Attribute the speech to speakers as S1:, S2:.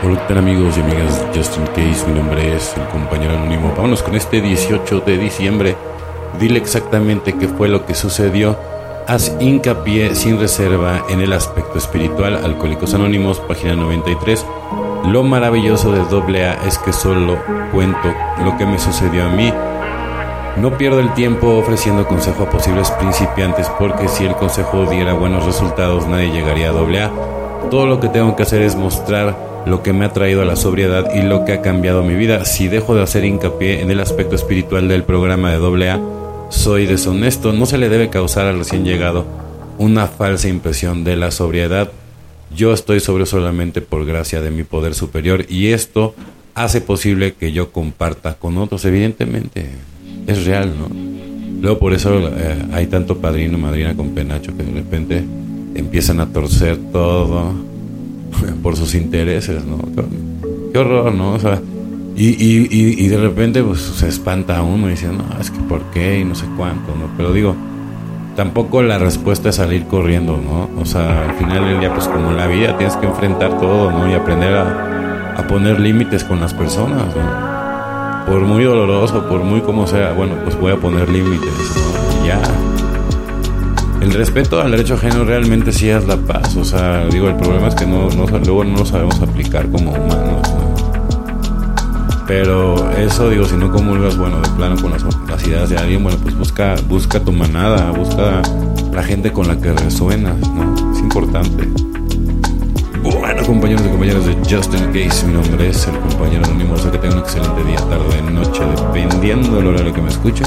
S1: Hola, ¿qué tal amigos y amigas Justin Case? Mi nombre es el compañero anónimo. Vámonos con este 18 de diciembre. Dile exactamente qué fue lo que sucedió. Haz hincapié sin reserva en el aspecto espiritual. Alcohólicos Anónimos, página 93. Lo maravilloso de AA es que solo cuento lo que me sucedió a mí. No pierdo el tiempo ofreciendo consejo a posibles principiantes porque si el consejo diera buenos resultados nadie llegaría a AA. Todo lo que tengo que hacer es mostrar lo que me ha traído a la sobriedad y lo que ha cambiado mi vida. Si dejo de hacer hincapié en el aspecto espiritual del programa de AA, soy deshonesto. No se le debe causar al recién llegado una falsa impresión de la sobriedad. Yo estoy sobrio solamente por gracia de mi poder superior y esto hace posible que yo comparta con otros. Evidentemente, es real, ¿no? Luego por eso eh, hay tanto padrino, madrina con penacho que de repente empiezan a torcer todo por sus intereses, ¿no? Qué horror, ¿no? O sea, y, y, y, de repente pues se espanta uno y dice, no, es que por qué y no sé cuánto, ¿no? Pero digo, tampoco la respuesta es salir corriendo, ¿no? O sea, al final del día, pues como la vida tienes que enfrentar todo, ¿no? Y aprender a, a poner límites con las personas, ¿no? Por muy doloroso, por muy como sea, bueno, pues voy a poner límites, ¿no? Y ya. El respeto al derecho ajeno realmente sí es la paz. O sea, digo, el problema es que luego no lo sabemos aplicar como humanos. Pero eso, digo, si no comulgas, bueno, de plano con las, las, ideas de alguien, bueno, pues busca, busca tu manada, busca la gente con la que resuenas, ¿no? Es importante. Bueno, compañeros y compañeras de Justin Case, mi nombre es el compañero anónimo. O que tengan un excelente día, tarde, noche, dependiendo del horario que me escuchen.